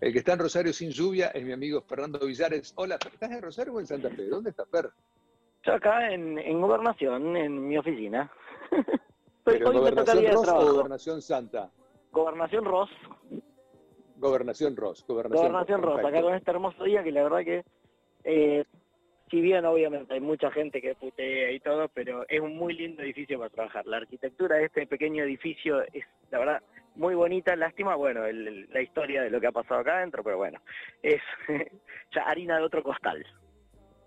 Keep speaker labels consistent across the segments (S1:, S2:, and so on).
S1: El que está en Rosario sin lluvia es mi amigo Fernando Villares. Hola, ¿estás en Rosario o en Santa Fe? ¿Dónde estás, Fer?
S2: Yo acá en, en Gobernación, en mi oficina.
S1: ¿Pero Gobernación Ross o Gobernación Santa?
S2: Gobernación Ross.
S1: Gobernación Ross.
S2: Gobernación, Ross, acá con este hermoso día que la verdad que, eh, si bien obviamente hay mucha gente que putea y todo, pero es un muy lindo edificio para trabajar. La arquitectura de este pequeño edificio es, la verdad, muy bonita, lástima, bueno, la historia de lo que ha pasado acá adentro, pero bueno, es ya harina de otro costal.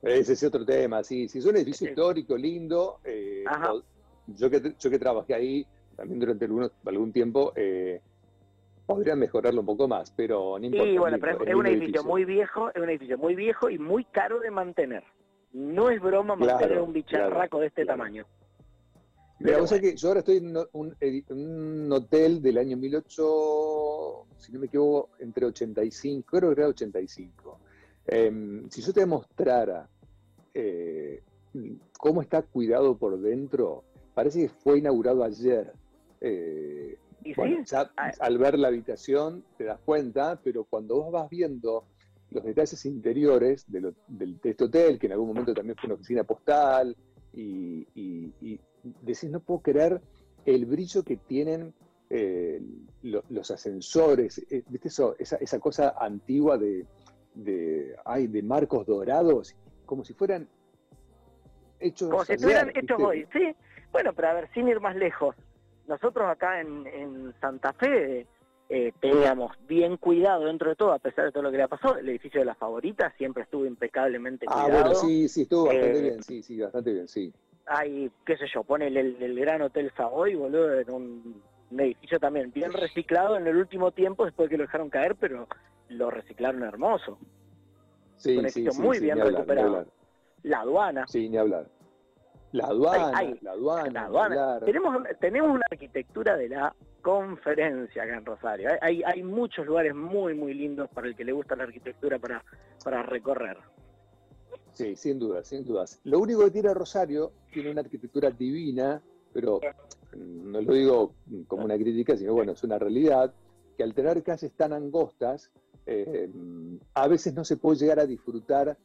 S1: Ese es otro tema, sí, sí, es un edificio histórico, lindo. Eh, yo, que, yo que trabajé ahí también durante algún, tiempo, eh, podría mejorarlo un poco más, pero
S2: no importa. Sí, bueno, pero es, un edificio, muy viejo, es un edificio muy viejo y muy caro de mantener. No es broma mantener un bicharraco de este tamaño.
S1: Vos que yo ahora estoy en un, hotel del año 18, si no me equivoco, entre 85, creo que era 85. Em, si yo te mostrara eh, cómo está cuidado por dentro, parece que fue inaugurado ayer. Eh, ah. al ver la habitación te das cuenta, pero cuando vos vas viendo los detalles interiores de, este hotel, que en algún momento también fue una oficina postal, y, decís, no puedo creer el brillo que tienen eh, los ascensores, eh, ¿viste eso? Esa, cosa antigua de, de, de marcos dorados, como si fueran hechos
S2: Como si estuvieran hechos hoy, sí. Bueno, pero a ver, sin ir más lejos, nosotros acá en, Santa Fe eh, teníamos bien cuidado dentro de todo, a pesar de todo lo que le pasado, el edificio de las favoritas siempre estuvo impecablemente cuidado. Ah, bueno,
S1: sí, sí, estuvo bastante bien, sí, sí, bastante bien, sí
S2: hay, qué sé yo, pone el, Gran Hotel Savoy, boludo, en un, edificio también bien reciclado en el último tiempo, después que lo dejaron caer, pero lo reciclaron hermoso.
S1: Sí, un edificio
S2: muy bien recuperado. La aduana.
S1: Sí, ni hablar. La aduana, la aduana. La aduana.
S2: Tenemos, tenemos una arquitectura de la conferencia acá en Rosario. Hay, hay muchos lugares muy, muy lindos para el que le gusta la arquitectura para, para recorrer.
S1: Sí, sin dudas, sin dudas. Lo único que tiene Rosario, tiene una arquitectura divina, pero no lo digo como una crítica, sino bueno, es una realidad, que al tener calles tan angostas, eh, a veces no se puede llegar a disfrutar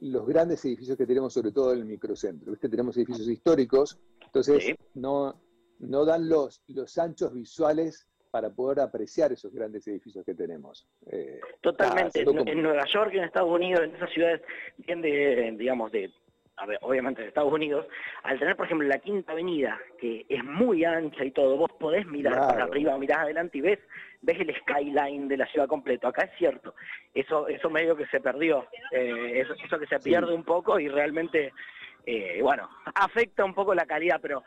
S1: los grandes edificios que tenemos, sobre todo en el microcentro. ¿Viste? Tenemos edificios históricos, entonces no, no dan los, los anchos visuales para poder apreciar esos grandes edificios que tenemos.
S2: Eh, Totalmente. en, Nueva York, en Estados Unidos, en esas ciudades bien de, digamos, de, a ver, obviamente de Estados Unidos, al tener, por ejemplo, la Quinta Avenida, que es muy ancha y todo, vos podés mirar para arriba, mirás adelante y ves, ves el skyline de la ciudad completo. Acá es cierto, eso, eso medio que se perdió, eh, eso, eso, que se pierde un poco y realmente, eh, bueno, afecta un poco la calidad, pero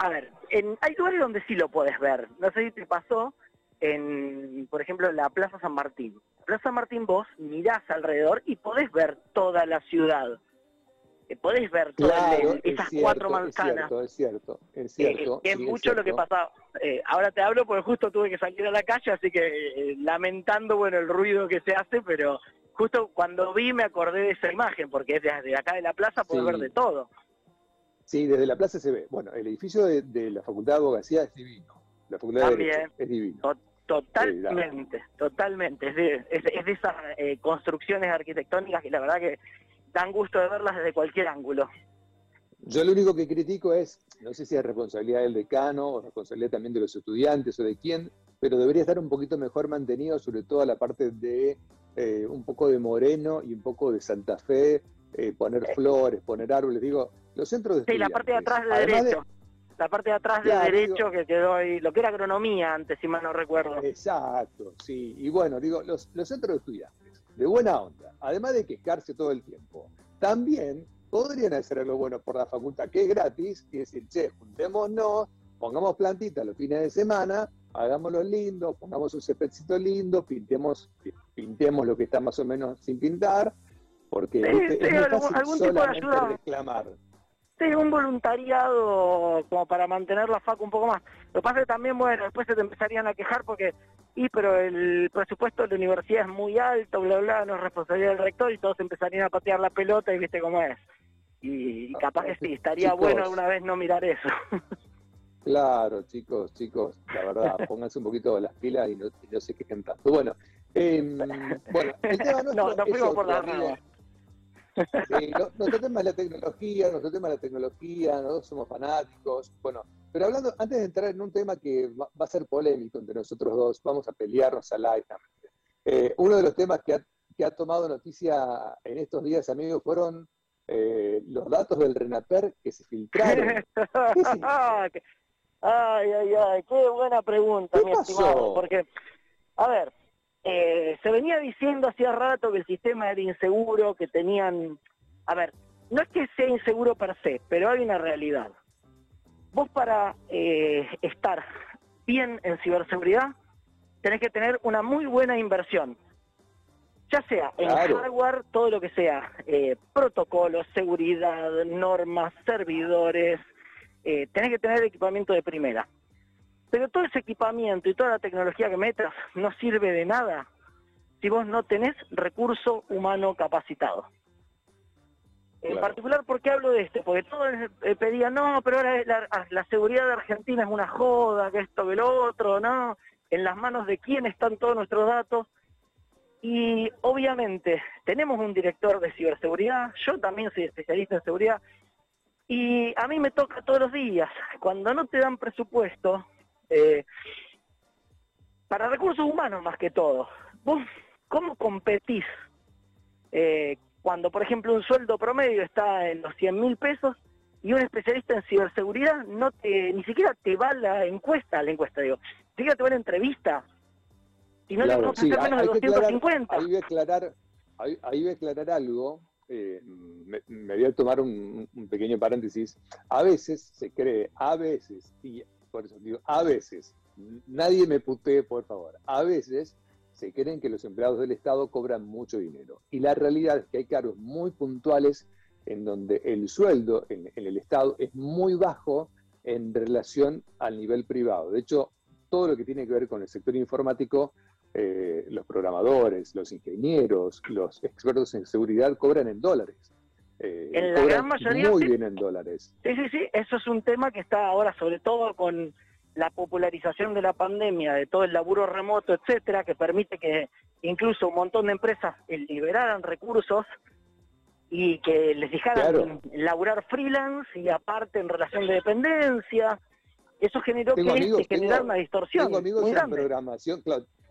S2: a ver, en, hay lugares donde sí lo puedes ver. No sé si te pasó en, por ejemplo, la Plaza San Martín. Plaza San Martín vos mirás alrededor y podés ver toda la ciudad. Eh, podés ver todas esas cuatro manzanas.
S1: Es cierto, es cierto.
S2: Es, mucho lo que pasa. Eh, ahora te hablo porque justo tuve que salir a la calle, así que eh, lamentando bueno el ruido que se hace, pero justo cuando vi me acordé de esa imagen, porque es desde acá de la plaza puedes ver de todo.
S1: Sí, desde la plaza se ve. Bueno, el edificio de, la Facultad de Abogacía es divino. La Facultad de es divino.
S2: totalmente, totalmente. Es de, esas eh, construcciones arquitectónicas que la verdad que dan gusto de verlas desde cualquier ángulo.
S1: Yo lo único que critico es, no sé si es responsabilidad del decano o responsabilidad también de los estudiantes o de quién, pero debería estar un poquito mejor mantenido, sobre todo la parte de eh, un poco de Moreno y un poco de Santa Fe, eh, poner flores, poner árboles, digo, los centros de
S2: Sí, la parte de atrás de derecho. la parte de atrás de derecho que quedó ahí, lo que era agronomía antes, si mal no recuerdo.
S1: Exacto, sí. Y bueno, digo, los, centros de estudiantes, de buena onda, además de quejarse todo el tiempo, también podrían hacer algo bueno por la facultad, que es gratis, y decir, che, juntémonos, pongamos plantitas los fines de semana, hagámoslo lindo, pongamos un céspedcito lindo, pintemos, pintemos lo que está más o menos sin pintar, porque es algún, tipo de ayuda. reclamar.
S2: Sí, un voluntariado como para mantener la facu un poco más. Lo que pasa es que también, bueno, después se te empezarían a quejar porque, y pero el presupuesto de la universidad es muy alto, bla, bla, no es responsabilidad del rector y todos empezarían a patear la pelota y viste cómo es. Y, capaz que sí, estaría bueno alguna vez no mirar eso.
S1: Claro, chicos, chicos, la verdad, pónganse un poquito las pilas y no, y no se quejen tanto. Bueno, Em, bueno, el tema
S2: no, no fuimos por la rama.
S1: Sí, nuestro tema es la tecnología, nuestro tema es la tecnología, nosotros somos fanáticos. Bueno, pero hablando, antes de entrar en un tema que va, a ser polémico entre nosotros dos, vamos a pelearnos al aire. Eh, uno de los temas que ha, que ha tomado noticia en estos días, amigos, fueron eh, los datos del RENAPER que se filtraron.
S2: ay, ay, ay, qué buena pregunta, mi estimado. Porque, a ver, eh, se venía diciendo hacía rato que el sistema era inseguro, que tenían... A ver, no es que sea inseguro per se, pero hay una realidad. Vos para eh, estar bien en ciberseguridad tenés que tener una muy buena inversión. Ya sea en hardware, todo lo que sea, eh, protocolos, seguridad, normas, servidores, tenés que tener equipamiento de primera. Pero todo ese equipamiento y toda la tecnología que metas no sirve de nada si vos no tenés recurso humano capacitado. En particular, ¿por qué hablo de esto? Porque todos eh, pedían, no, pero ahora la, ah, la, seguridad de Argentina es una joda, que esto, que lo otro, ¿no? En las manos de quién están todos nuestros datos. Y obviamente tenemos un director de ciberseguridad, yo también soy especialista en seguridad, y a mí me toca todos los días, cuando no te dan presupuesto, eh, para recursos humanos más que todo, vos, ¿cómo competís? Eh, cuando, por ejemplo, un sueldo promedio está en los 100 mil pesos y un especialista en ciberseguridad no te, ni siquiera te va la encuesta, la encuesta digo, ni siquiera te va la entrevista. Y no le sí, menos de 250.
S1: ahí voy a aclarar, ahí, voy a aclarar algo, eh, me, voy a tomar un, pequeño paréntesis. A veces se cree, a veces, y por eso digo, a veces, nadie me putee, por favor, a veces se creen que los empleados del Estado cobran mucho dinero. Y la realidad es que hay cargos muy puntuales en donde el sueldo en, el Estado es muy bajo en relación al nivel privado. De hecho, todo lo que tiene que ver con el sector informático, eh, los programadores, los ingenieros, los expertos en seguridad cobran en dólares.
S2: Eh, en la gran mayoría.
S1: Muy bien en dólares.
S2: Sí, sí, sí. Eso es un tema que está ahora, sobre todo con la popularización de la pandemia, de todo el laburo remoto, etcétera, que permite que incluso un montón de empresas liberaran recursos y que les dejaran laburar freelance y aparte en relación de dependencia. Eso generó que se generara una distorsión.
S1: Tengo amigos en programación,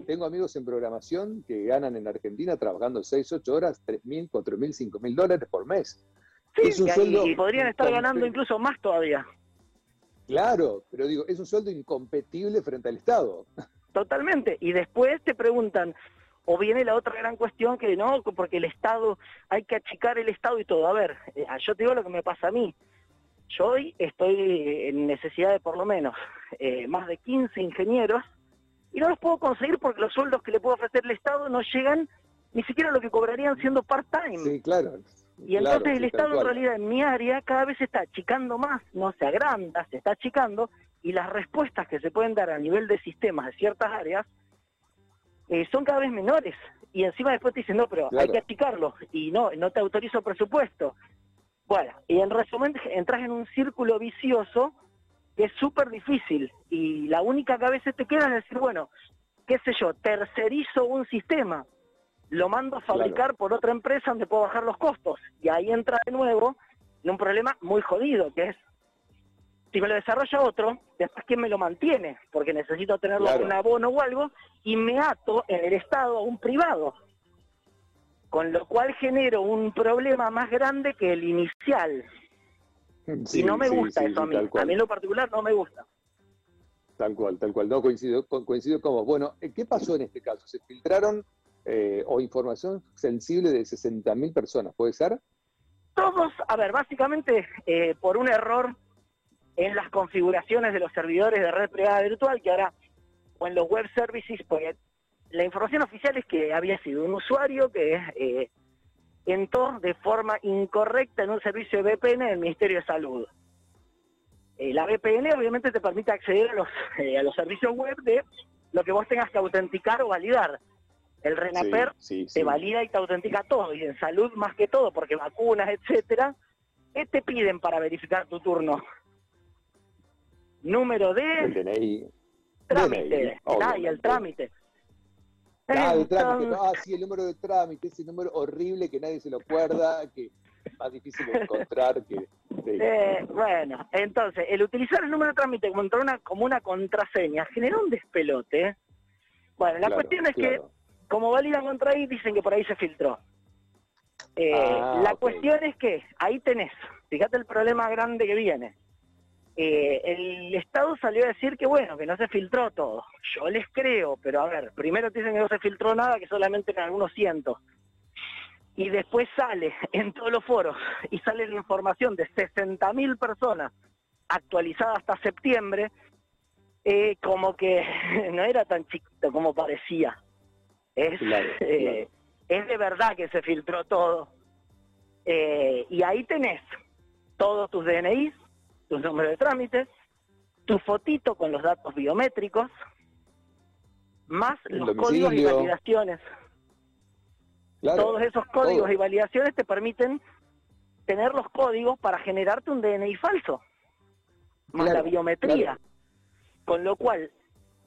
S1: tengo amigos en programación que ganan en Argentina trabajando 6, 8 horas, 3 mil, 4 mil, 5 mil dólares por mes.
S2: Sí, y podrían estar ganando incluso más todavía.
S1: Claro, pero digo, es un sueldo incompetible frente al Estado.
S2: Totalmente. Y después te preguntan, o viene la otra gran cuestión que no, porque el Estado, hay que achicar el Estado y todo. A ver, eh, yo te digo lo que me pasa a mí. Yo hoy estoy en necesidad de por lo menos eh, más de 15 ingenieros y no los puedo conseguir porque los sueldos que le puedo ofrecer el Estado no llegan ni siquiera a lo que cobrarían siendo part-time.
S1: Sí, claro.
S2: Y entonces el Estado en realidad en mi área cada vez se está achicando más, no se agranda, se está achicando, y las respuestas que se pueden dar a nivel de sistemas de ciertas áreas eh, son cada vez menores. Y encima después te dicen, no, pero hay que achicarlo, y no, no te autorizo presupuesto. Bueno, y en resumen entras en un círculo vicioso es súper difícil, y la única que a veces te queda es decir, bueno, qué sé yo, tercerizo un sistema, lo mando a fabricar por otra empresa donde puedo bajar los costos. Y ahí entra de nuevo en un problema muy jodido, que es, si me lo desarrolla otro, después quién me lo mantiene, porque necesito tenerlo en un abono o algo, y me ato en el Estado a un privado. Con lo cual genero un problema más grande que el inicial. Y no me gusta eso a mí. A mí en lo particular no me gusta.
S1: Tal cual, tal cual. No coincido, coincido con vos. Bueno, ¿qué pasó en este caso? Se filtraron eh, o información sensible de 60.000 personas, ¿puede ser?
S2: Todos, a ver, básicamente eh, por un error en las configuraciones de los servidores de red privada virtual, que ahora, o en los web services, porque la información oficial es que había sido un usuario que eh, entró de forma incorrecta en un servicio de VPN del Ministerio de Salud. Eh, la VPN obviamente te permite acceder a los, a los servicios web de lo que vos tengas que autenticar o validar. El RENAPER te valida y te autentica todo, y en salud más que todo, porque vacunas, etcétera, ¿qué te piden para verificar tu turno? Número de...
S1: El DNI.
S2: Trámite, el, el trámite.
S1: Ah, de trámite, ah, sí, el número de trámite, ese número horrible que nadie se lo acuerda, que es más difícil de encontrar que...
S2: Eh, bueno, entonces, el utilizar el número de trámite como una, como una contraseña generó un despelote. Bueno, la cuestión es que, como validan contra ahí, dicen que por ahí se filtró. Eh, ah, la cuestión es que ahí tenés, fíjate el problema grande que viene. Eh, el Estado salió a decir que bueno, que no se filtró todo. Yo les creo, pero a ver, primero dicen que no se filtró nada, que solamente en algunos cientos. Y después sale en todos los foros y sale la información de 60.000 personas actualizada hasta septiembre, eh, como que no era tan chiquito como parecía. Es, eh, es de verdad que se filtró todo. y ahí tenés todos tus DNIs, tu número de trámites, tu fotito con los datos biométricos, más los códigos y validaciones. Todos esos códigos y validaciones te permiten tener los códigos para generarte un DNI falso, más la biometría. Con lo cual,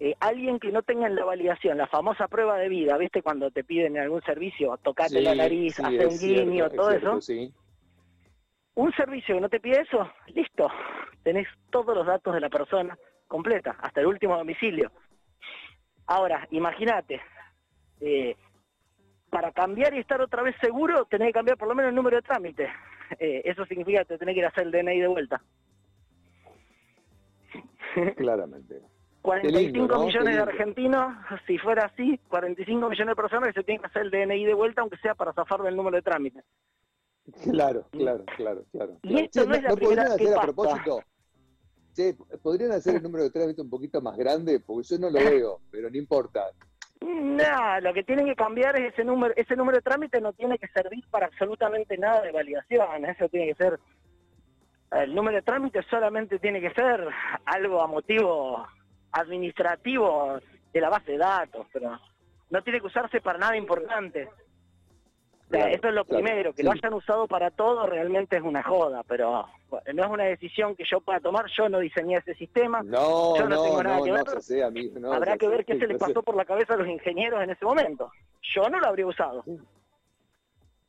S2: eh, alguien que no tenga en la validación la famosa prueba de vida, ¿viste? Cuando te piden en algún servicio, tocarte la nariz, hacer un guiño, todo eso. Un servicio que no te pide eso, listo, tenés todos los datos de la persona completa, hasta el último domicilio. Ahora, imagínate, eh, para cambiar y estar otra vez seguro, tenés que cambiar por lo menos el número de trámite. Eh, eso significa que te tenés que ir a hacer el DNI de vuelta.
S1: Claramente.
S2: 45 millones de argentinos, si fuera así, 45 millones de personas que se tienen que hacer el DNI de vuelta, aunque sea para zafar del número de trámite.
S1: Claro, claro, claro, claro.
S2: Y esto no, es la primera hacer a propósito.
S1: ¿podrían hacer el número de trámite un poquito más grande? Porque yo no lo veo, pero no importa.
S2: No, lo que tienen que cambiar es ese número, ese número de trámite no tiene que servir para absolutamente nada de validación, eso tiene que ser, el número de trámite solamente tiene que ser algo a motivo administrativo de la base de datos, pero no tiene que usarse para nada importante eso es lo primero, que lo hayan usado para todo realmente es una joda, pero no es una decisión que yo pueda tomar, yo no diseñé ese sistema,
S1: no,
S2: yo
S1: no,
S2: tengo
S1: nada
S2: que ver. Habrá que ver qué se les pasó por la cabeza a los ingenieros en ese momento. Yo no lo habría usado.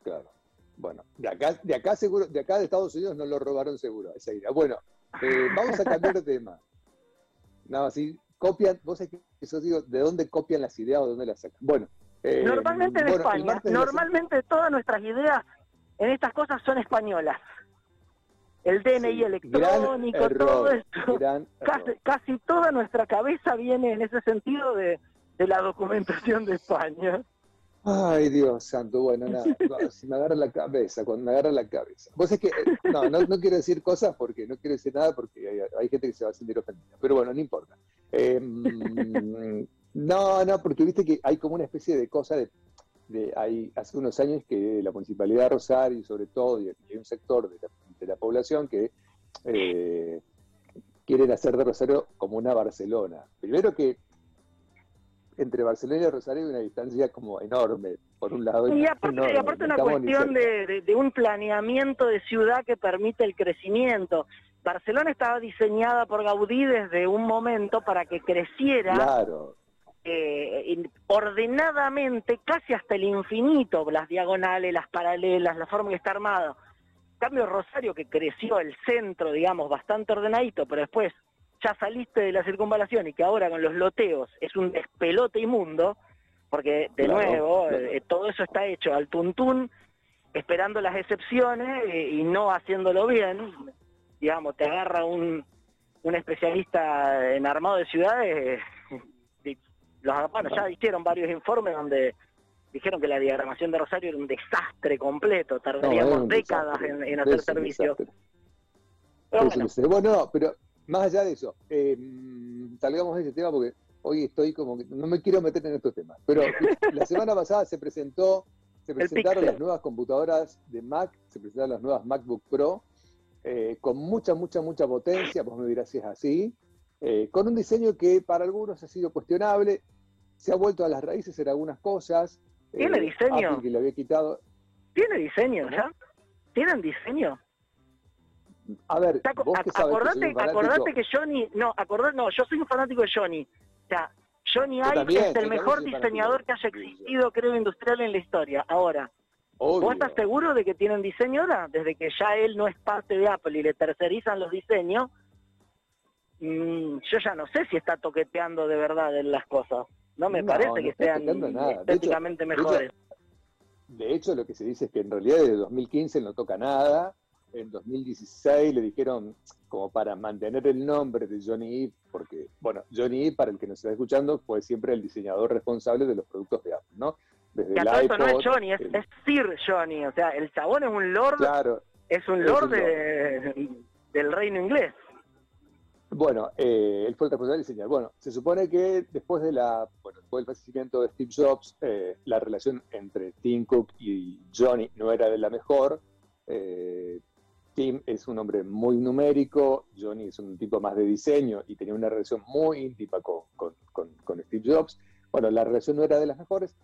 S1: Claro. Bueno, de acá, de acá seguro, de acá de Estados Unidos no lo robaron seguro esa idea. Bueno, eh, vamos a cambiar de tema. Nada, si copian, vos sabés que eso digo, ¿de dónde copian las ideas o de dónde las sacan? Bueno,
S2: eh, normalmente de España, normalmente todas nuestras ideas en estas cosas son españolas. El DNI electrónico, todo esto, casi, toda nuestra cabeza viene en ese sentido de, la documentación de España.
S1: Ay, Dios santo, bueno, nada, si me agarra la cabeza, cuando me agarra la cabeza. Vos es que, eh, no, no, quiero decir cosas porque no quiero decir nada porque hay, gente que se va a sentir ofendida, pero bueno, no importa. Eh, no, no, porque viste que hay como una especie de cosa de, hay, hace unos años que la Municipalidad de Rosario, y sobre todo, y hay un sector de la, población que eh, quieren hacer de Rosario como una Barcelona. Primero que entre Barcelona y Rosario hay una distancia como enorme, por un lado.
S2: Y aparte, aparte una cuestión de, un planeamiento de ciudad que permite el crecimiento. Barcelona estaba diseñada por Gaudí desde un momento para que creciera
S1: claro
S2: eh, ordenadamente, casi hasta el infinito, las diagonales, las paralelas, la forma que está armada. cambio Rosario, que creció el centro, digamos, bastante ordenadito, pero después ya saliste de la circunvalación y que ahora con los loteos es un despelote inmundo, porque de nuevo, eh, todo eso está hecho al tuntún, esperando las excepciones eh, y no haciéndolo bien. Digamos, te agarra un, un especialista en armado de ciudades los, bueno, ya hicieron varios informes donde dijeron que la diagramación de Rosario era un desastre completo, tardaríamos décadas en, hacer servicio.
S1: bueno. pero más allá de eso, eh, salgamos de ese tema porque hoy estoy como que no me quiero meter en estos temas, pero la semana pasada se presentó, se presentaron las nuevas computadoras de Mac, se presentaron las nuevas MacBook Pro, eh, con mucha, mucha, mucha potencia, vos me dirás si es así, eh, con un diseño que para algunos ha sido cuestionable, se ha vuelto a las raíces en algunas cosas.
S2: ¿Tiene eh, diseño?
S1: que le había quitado.
S2: ¿Tiene diseño ya? ¿Tienen diseño?
S1: A ver,
S2: vos que sabes acordate, que, acordate que Johnny, no, acordate, no, yo soy un fanático de Johnny. O sea, Johnny Ive es el mejor diseñador que haya existido, creo, industrial en la historia. Ahora, ¿vos estás seguro de que tienen diseño ahora? Desde que ya él no es parte de Apple y le tercerizan los diseños, mm, yo ya no sé si está toqueteando de verdad en las cosas. No me parece que sean estéticamente mejores.
S1: De hecho, lo que se dice es que en realidad desde 2015 no toca nada. En 2016 le dijeron, como para mantener el nombre de Johnny Eve, porque, bueno, Johnny Eve, para el que nos está escuchando, fue siempre el diseñador responsable de los productos de Apple, ¿no?
S2: Desde el iPod, no es Johnny, es, Sir Johnny, o sea, el chabón es un lord, claro, es un lord, del reino inglés.
S1: Bueno, eh, él fue el responsable de diseñar. Bueno, se supone que después de la, bueno, después del fallecimiento de Steve Jobs, eh, la relación entre Tim Cook y Johnny no era de la mejor. Eh, Tim es un hombre muy numérico, Johnny es un tipo más de diseño y tenía una relación muy íntima con, con, Steve Jobs. Bueno, la relación no era de las mejores.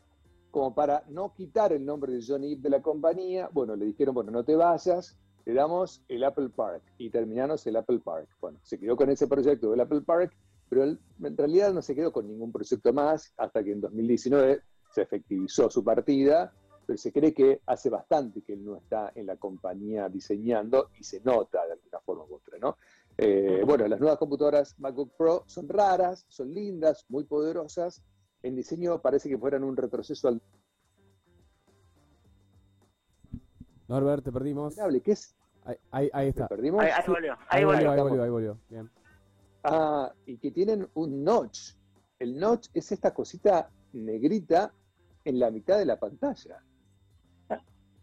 S1: Como para no quitar el nombre de Johnny de la compañía, bueno, le dijeron, bueno, no te vayas, le damos el Apple Park y terminamos el Apple Park. Bueno, se quedó con ese proyecto del Apple Park, pero él en realidad no se quedó con ningún proyecto más hasta que en 2019 se efectivizó su partida, pero se cree que hace bastante que él no está en la compañía diseñando y se nota de alguna forma u otra, ¿no? Eh, bueno, las nuevas computadoras MacBook Pro son raras, son lindas, muy poderosas. En diseño parece que fueran un retroceso al
S3: Norbert, te perdimos.
S1: ¿Qué es?
S3: Ahí, ahí, está.
S2: perdimos? Ahí, volvió, ahí, volvió.
S3: Ahí volvió, ahí volvió. Bien.
S1: Ah, y que tienen un notch. El notch es esta cosita negrita en la mitad de la pantalla.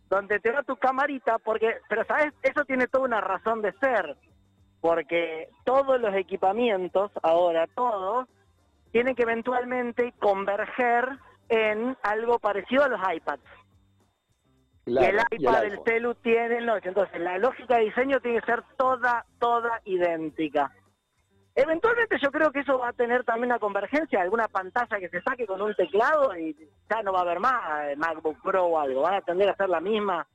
S2: Donde te da tu camarita, porque, pero sabes, eso tiene toda una razón de ser, porque todos los equipamientos, ahora todos, tienen que eventualmente converger en algo parecido a los iPads y el iPad, el, celu tiene el Entonces, la lógica de diseño tiene que ser toda, toda idéntica. Eventualmente yo creo que eso va a tener también una convergencia, alguna pantalla que se saque con un teclado y ya no va a haber más eh, MacBook Pro o algo, van a tender a ser la misma,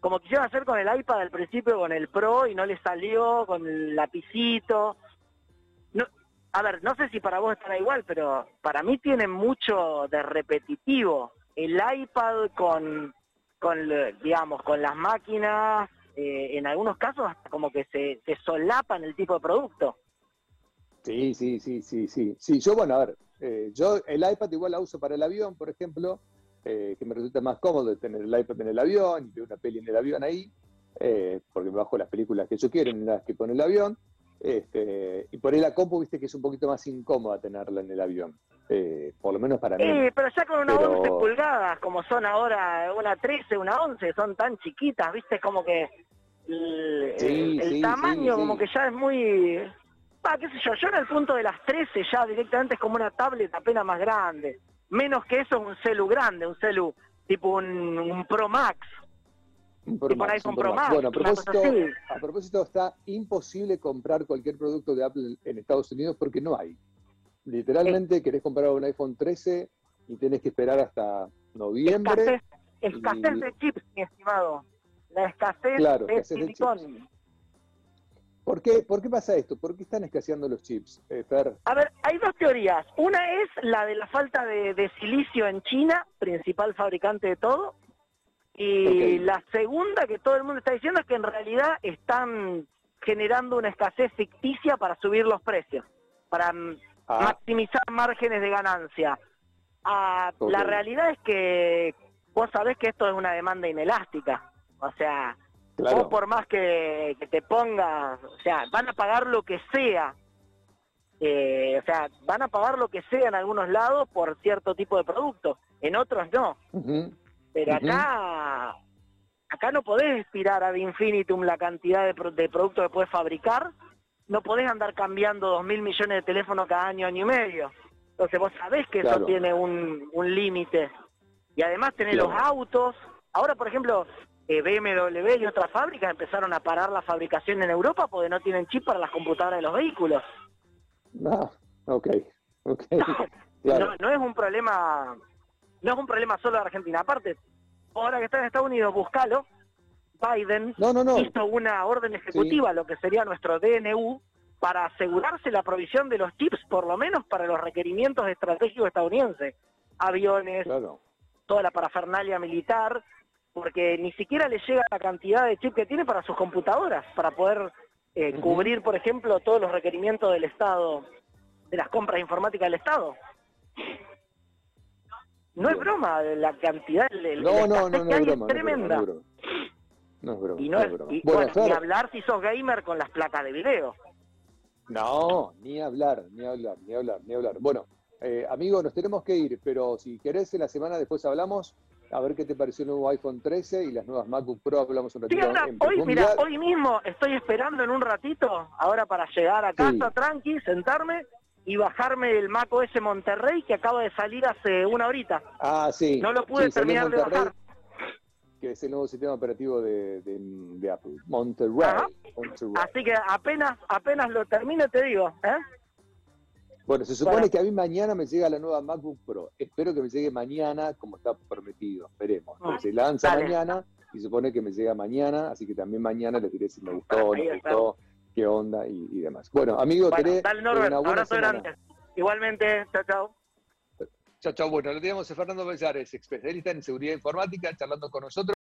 S2: como quisieron hacer con el iPad al principio, con el Pro y no le salió, con el lapicito. No, a ver, no sé si para vos estará igual, pero para mí tiene mucho de repetitivo. El iPad con con, digamos, con las máquinas, eh, en algunos casos hasta como que se, se solapan el tipo de producto.
S1: Sí, sí, sí, sí, sí. Sí, yo, bueno, a ver, eh, yo el iPad igual la uso para el avión, por ejemplo, eh, que me resulta más cómodo tener el iPad en el avión y ver una peli en el avión ahí, porque me bajo las películas que yo quiero en las que pone el avión. Este, y por ahí la compu, viste que es un poquito más incómoda tenerla en el avión. Eh, por lo menos para mí.
S2: Sí, pero ya con una 11 pulgadas, como son ahora una 13, una 11, son tan chiquitas, viste, como que el, tamaño como que ya es muy... Ah, qué sé yo, yo en el punto de las 13 ya directamente es como una tablet apenas más grande. Menos que eso un celu grande, un celu tipo un, Pro Max.
S1: Un Pro Max, Pro Max. Bueno, a propósito, a propósito, está imposible comprar cualquier producto de Apple en Estados Unidos porque no hay. Literalmente querés comprar un iPhone 13 y tenés que esperar hasta noviembre.
S2: Escasez, de chips, mi estimado. La escasez, de, silicón.
S1: ¿Por qué, ¿Por qué pasa esto? ¿Por qué están escaseando los chips,
S2: eh, A ver, hay dos teorías. Una es la de la falta de, silicio en China, principal fabricante de todo. Y la segunda que todo el mundo está diciendo es que en realidad están generando una escasez ficticia para subir los precios, para Ah. maximizar márgenes de ganancia. Ah, la realidad es que vos sabés que esto es una demanda inelástica. O sea, vos por más que, te pongas, o sea, van a pagar lo que sea. Eh, o sea, van a pagar lo que sea en algunos lados por cierto tipo de producto, en otros no. Pero acá, acá no podés inspirar ad infinitum la cantidad de, de productos que puedes fabricar no podés andar cambiando dos mil millones de teléfonos cada año, año y medio. Entonces vos sabés que eso tiene un, un límite. Y además tenés los autos. Ahora, por ejemplo, eh, BMW y otras fábricas empezaron a parar la fabricación en Europa porque no tienen chip para las computadoras de los vehículos.
S1: No, ok, ok.
S2: No, no, es un problema, no es un problema solo de Argentina. Aparte, ahora que está en Estados Unidos, búscalo, Biden hizo una orden ejecutiva, lo que sería nuestro DNU, para asegurarse la provisión de los chips, por lo menos para los requerimientos estratégicos estadounidenses. Aviones, toda la parafernalia militar, porque ni siquiera le llega la cantidad de chips que tiene para sus computadoras, para poder eh, cubrir, por ejemplo, todos los requerimientos del Estado, de las compras informáticas del Estado. No es broma la cantidad,
S1: el, no, no, no, no, es
S2: tremenda.
S1: No es broma.
S2: Y no, es, bueno, ni hablar si sos gamer con las placas de video.
S1: No, ni hablar, ni hablar, ni hablar, ni hablar. Bueno, eh, amigo, nos tenemos que ir, pero si querés, en la semana después hablamos. A ver qué te pareció el nuevo iPhone 13 y las nuevas MacBook Pro. Hablamos un ratito.
S2: hoy, mira, hoy mismo estoy esperando en un ratito, ahora para llegar a casa, tranqui, sentarme y bajarme el Mac OS Monterrey que acaba de salir hace una horita.
S1: Ah, sí.
S2: No lo pude terminar de bajar
S1: que es el nuevo sistema operativo de, Apple, Monterrey,
S2: Así que apenas apenas lo termine te digo. ¿eh?
S1: Bueno, se supone que a mí mañana me llega la nueva MacBook Pro. Espero que me llegue mañana como está prometido. Veremos. Ah, se lanza mañana y se supone que me llega mañana, así que también mañana le diré si me gustó, no me gustó, qué onda y, demás. Bueno, amigo,
S2: bueno, dale, Norbert, abrazo grande. Igualmente, chao, chao.
S1: Chao, chao. Bueno, lo tenemos a Fernando Bellares, especialista en seguridad informática, charlando con nosotros.